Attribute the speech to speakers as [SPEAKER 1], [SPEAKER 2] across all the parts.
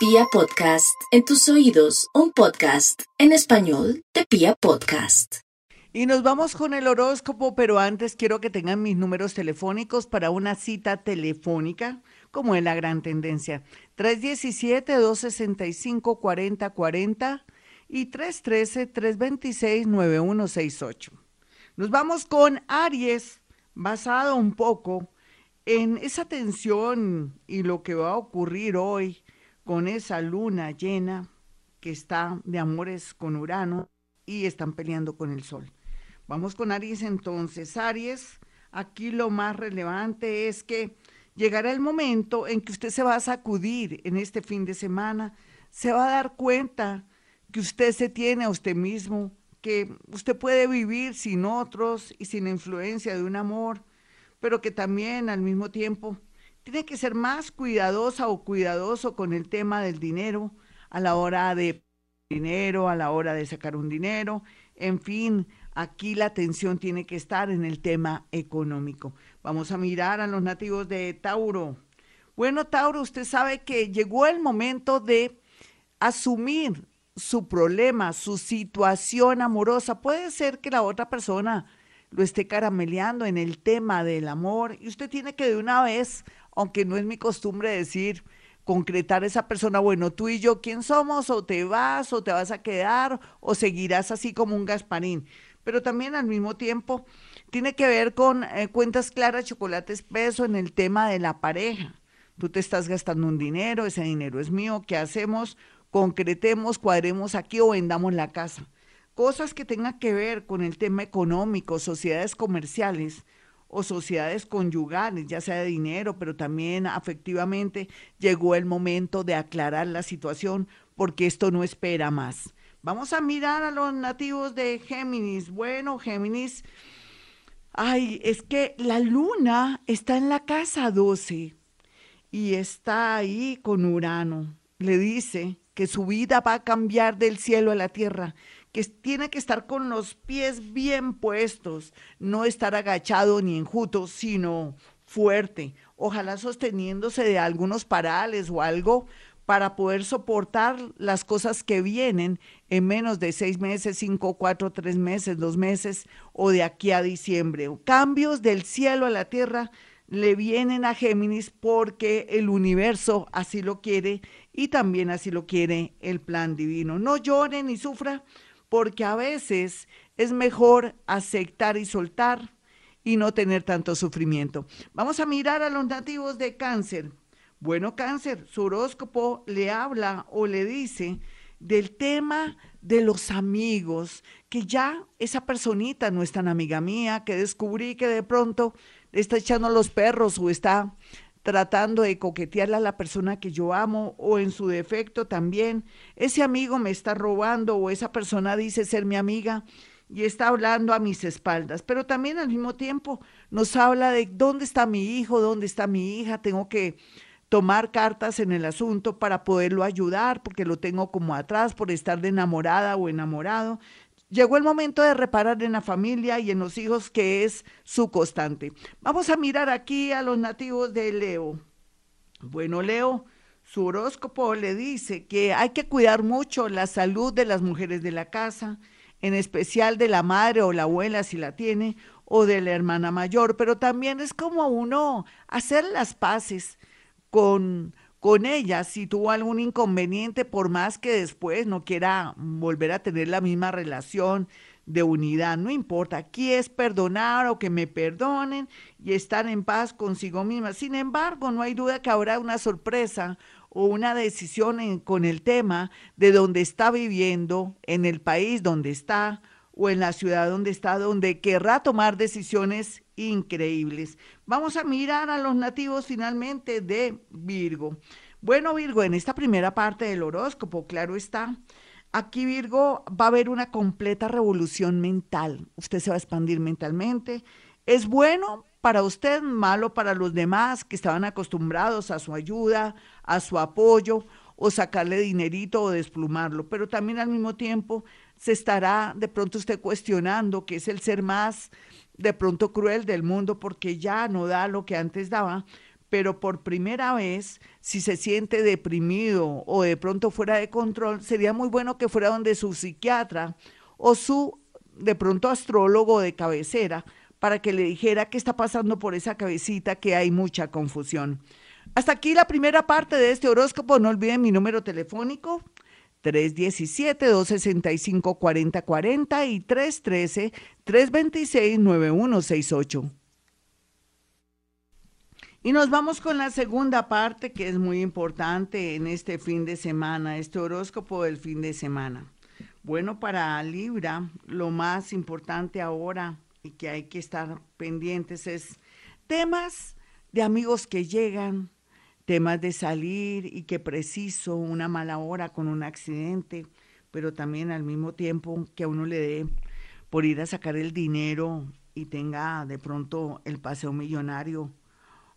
[SPEAKER 1] Pia Podcast, en tus oídos, un podcast en español de Pia Podcast.
[SPEAKER 2] Y nos vamos con el horóscopo, pero antes quiero que tengan mis números telefónicos para una cita telefónica, como es la gran tendencia. 317-265-4040 y 313-326-9168. Nos vamos con Aries, basado un poco en esa tensión y lo que va a ocurrir hoy con esa luna llena que está de amores con Urano y están peleando con el Sol. Vamos con Aries entonces. Aries, aquí lo más relevante es que llegará el momento en que usted se va a sacudir en este fin de semana, se va a dar cuenta que usted se tiene a usted mismo, que usted puede vivir sin otros y sin influencia de un amor, pero que también al mismo tiempo tiene que ser más cuidadosa o cuidadoso con el tema del dinero a la hora de dinero, a la hora de sacar un dinero, en fin, aquí la atención tiene que estar en el tema económico. Vamos a mirar a los nativos de Tauro. Bueno, Tauro, usted sabe que llegó el momento de asumir su problema, su situación amorosa. Puede ser que la otra persona lo esté carameleando en el tema del amor y usted tiene que de una vez aunque no es mi costumbre decir, concretar esa persona, bueno, tú y yo, ¿quién somos? O te vas, o te vas a quedar, o seguirás así como un Gasparín. Pero también al mismo tiempo tiene que ver con eh, cuentas claras, chocolate espeso en el tema de la pareja. Tú te estás gastando un dinero, ese dinero es mío, ¿qué hacemos? Concretemos, cuadremos aquí o vendamos la casa. Cosas que tengan que ver con el tema económico, sociedades comerciales, o sociedades conyugales, ya sea de dinero, pero también afectivamente, llegó el momento de aclarar la situación porque esto no espera más. Vamos a mirar a los nativos de Géminis. Bueno, Géminis, ay, es que la luna está en la casa 12 y está ahí con Urano. Le dice que su vida va a cambiar del cielo a la tierra que tiene que estar con los pies bien puestos, no estar agachado ni enjuto, sino fuerte, ojalá sosteniéndose de algunos parales o algo para poder soportar las cosas que vienen en menos de seis meses, cinco, cuatro, tres meses, dos meses o de aquí a diciembre. Cambios del cielo a la tierra le vienen a Géminis porque el universo así lo quiere y también así lo quiere el plan divino. No llore ni sufra porque a veces es mejor aceptar y soltar y no tener tanto sufrimiento. Vamos a mirar a los nativos de cáncer. Bueno, cáncer, su horóscopo le habla o le dice del tema de los amigos, que ya esa personita no es tan amiga mía, que descubrí que de pronto está echando los perros o está tratando de coquetearle a la persona que yo amo o en su defecto también, ese amigo me está robando o esa persona dice ser mi amiga y está hablando a mis espaldas, pero también al mismo tiempo nos habla de dónde está mi hijo, dónde está mi hija, tengo que tomar cartas en el asunto para poderlo ayudar porque lo tengo como atrás por estar de enamorada o enamorado. Llegó el momento de reparar en la familia y en los hijos, que es su constante. Vamos a mirar aquí a los nativos de Leo. Bueno, Leo, su horóscopo le dice que hay que cuidar mucho la salud de las mujeres de la casa, en especial de la madre o la abuela si la tiene, o de la hermana mayor, pero también es como uno hacer las paces con con ella si tuvo algún inconveniente, por más que después no quiera volver a tener la misma relación de unidad, no importa, aquí es perdonar o que me perdonen y estar en paz consigo misma. Sin embargo, no hay duda que habrá una sorpresa o una decisión con el tema de donde está viviendo, en el país donde está o en la ciudad donde está, donde querrá tomar decisiones increíbles. Vamos a mirar a los nativos finalmente de Virgo. Bueno, Virgo, en esta primera parte del horóscopo, claro está, aquí Virgo va a haber una completa revolución mental. Usted se va a expandir mentalmente. Es bueno para usted, malo para los demás que estaban acostumbrados a su ayuda, a su apoyo o sacarle dinerito o desplumarlo, pero también al mismo tiempo se estará de pronto usted cuestionando que es el ser más de pronto cruel del mundo porque ya no da lo que antes daba, pero por primera vez, si se siente deprimido o de pronto fuera de control, sería muy bueno que fuera donde su psiquiatra o su de pronto astrólogo de cabecera para que le dijera qué está pasando por esa cabecita, que hay mucha confusión. Hasta aquí la primera parte de este horóscopo. No olviden mi número telefónico 317-265-4040 y 313-326-9168. Y nos vamos con la segunda parte que es muy importante en este fin de semana, este horóscopo del fin de semana. Bueno, para Libra, lo más importante ahora y que hay que estar pendientes es temas de amigos que llegan, temas de salir y que preciso una mala hora con un accidente, pero también al mismo tiempo que a uno le dé por ir a sacar el dinero y tenga de pronto el paseo millonario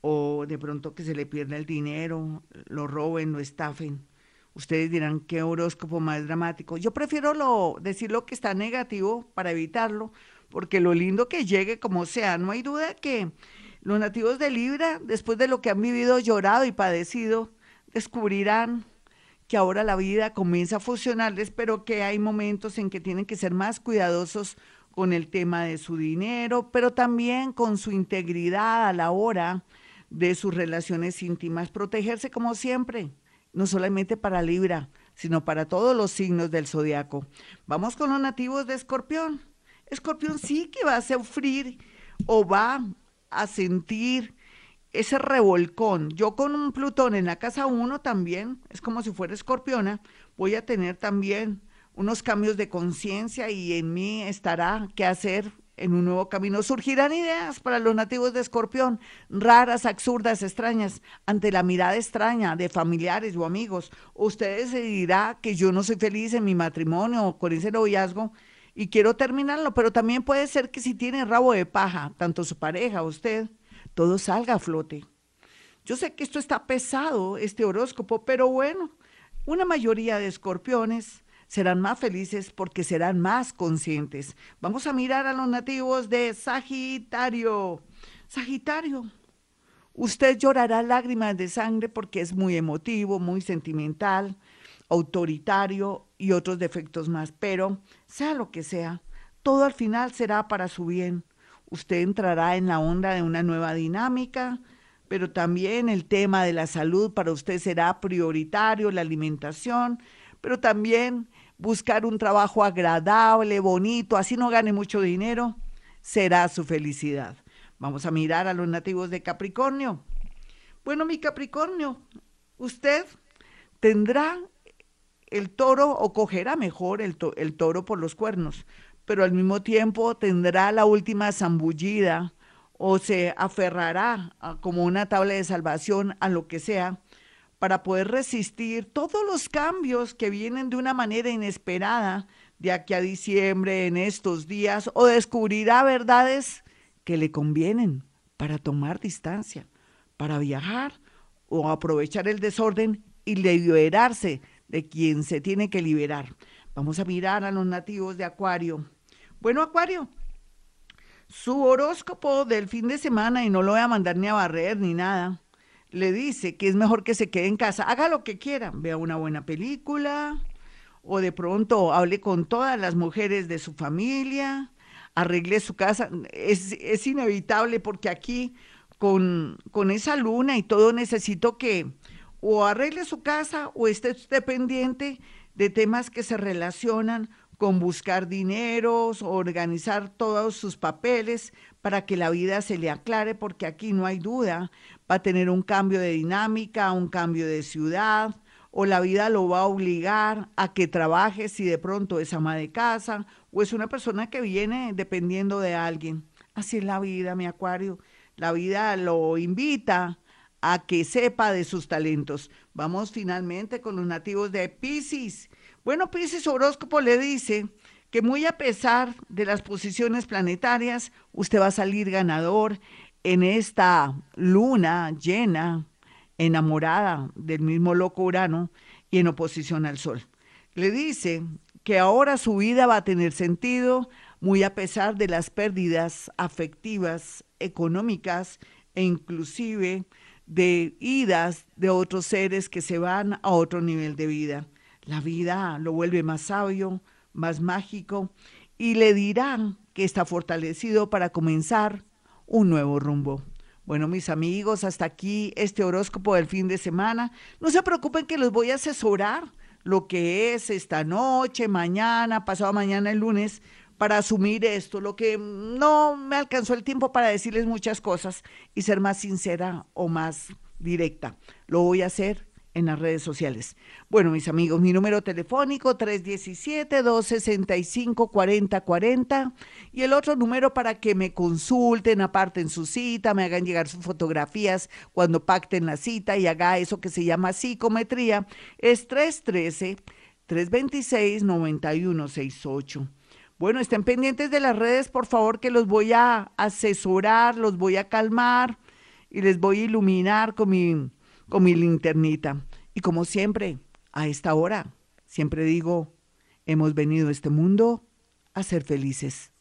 [SPEAKER 2] o de pronto que se le pierda el dinero, lo roben, lo estafen. Ustedes dirán qué horóscopo más dramático. Yo prefiero lo, decir lo que está negativo para evitarlo, porque lo lindo que llegue como sea, no hay duda que los nativos de Libra, después de lo que han vivido, llorado y padecido, descubrirán que ahora la vida comienza a funcionarles, pero que hay momentos en que tienen que ser más cuidadosos con el tema de su dinero, pero también con su integridad a la hora de sus relaciones íntimas, protegerse como siempre, no solamente para Libra, sino para todos los signos del zodiaco. Vamos con los nativos de Escorpión. Escorpión sí que va a sufrir o va a sentir ese revolcón. Yo con un Plutón en la casa 1 también, es como si fuera escorpiona, voy a tener también unos cambios de conciencia y en mí estará qué hacer en un nuevo camino. Surgirán ideas para los nativos de Escorpión, raras, absurdas, extrañas, ante la mirada extraña de familiares o amigos. Ustedes se dirá que yo no soy feliz en mi matrimonio o con ese noviazgo y quiero terminarlo, pero también puede ser que si tiene rabo de paja, tanto su pareja usted, todo salga a flote. Yo sé que esto está pesado, este horóscopo, pero bueno, una mayoría de escorpiones serán más felices porque serán más conscientes. Vamos a mirar a los nativos de Sagitario. Sagitario, usted llorará lágrimas de sangre porque es muy emotivo, muy sentimental, autoritario y otros defectos más, pero sea lo que sea, todo al final será para su bien. Usted entrará en la onda de una nueva dinámica, pero también el tema de la salud para usted será prioritario, la alimentación, pero también buscar un trabajo agradable, bonito, así no gane mucho dinero, será su felicidad. Vamos a mirar a los nativos de Capricornio. Bueno, mi Capricornio, usted tendrá el toro o cogerá mejor el, el toro por los cuernos, pero al mismo tiempo tendrá la última zambullida o se aferrará como una tabla de salvación a lo que sea para poder resistir todos los cambios que vienen de una manera inesperada de aquí a diciembre en estos días o descubrirá verdades que le convienen para tomar distancia, para viajar o aprovechar el desorden y liberarse de quien se tiene que liberar. Vamos a mirar a los nativos de Acuario. Bueno, Acuario, su horóscopo del fin de semana, y no lo voy a mandar ni a barrer ni nada, le dice que es mejor que se quede en casa, haga lo que quiera, vea una buena película o de pronto hable con todas las mujeres de su familia, arregle su casa. Es, es inevitable porque aquí con, con esa luna y todo necesito que o arregle su casa o esté usted pendiente de temas que se relacionan con buscar dineros, organizar todos sus papeles para que la vida se le aclare, porque aquí no hay duda va a tener un cambio de dinámica, un cambio de ciudad, o la vida lo va a obligar a que trabaje si de pronto es ama de casa o es una persona que viene dependiendo de alguien. Así es la vida, mi acuario. La vida lo invita a que sepa de sus talentos. Vamos finalmente con los nativos de Pisces. Bueno, Pisces horóscopo le dice que muy a pesar de las posiciones planetarias, usted va a salir ganador en esta luna llena, enamorada del mismo loco Urano y en oposición al Sol. Le dice que ahora su vida va a tener sentido muy a pesar de las pérdidas afectivas, económicas e inclusive de idas de otros seres que se van a otro nivel de vida. La vida lo vuelve más sabio, más mágico y le dirán que está fortalecido para comenzar un nuevo rumbo. Bueno, mis amigos, hasta aquí este horóscopo del fin de semana. No se preocupen que los voy a asesorar lo que es esta noche, mañana, pasado mañana, el lunes, para asumir esto. Lo que no me alcanzó el tiempo para decirles muchas cosas y ser más sincera o más directa. Lo voy a hacer en las redes sociales. Bueno, mis amigos, mi número telefónico 317-265-4040 y el otro número para que me consulten, aparten su cita, me hagan llegar sus fotografías cuando pacten la cita y haga eso que se llama psicometría, es 313-326-9168. Bueno, estén pendientes de las redes, por favor, que los voy a asesorar, los voy a calmar y les voy a iluminar con mi con mi linternita. Y como siempre, a esta hora, siempre digo, hemos venido a este mundo a ser felices.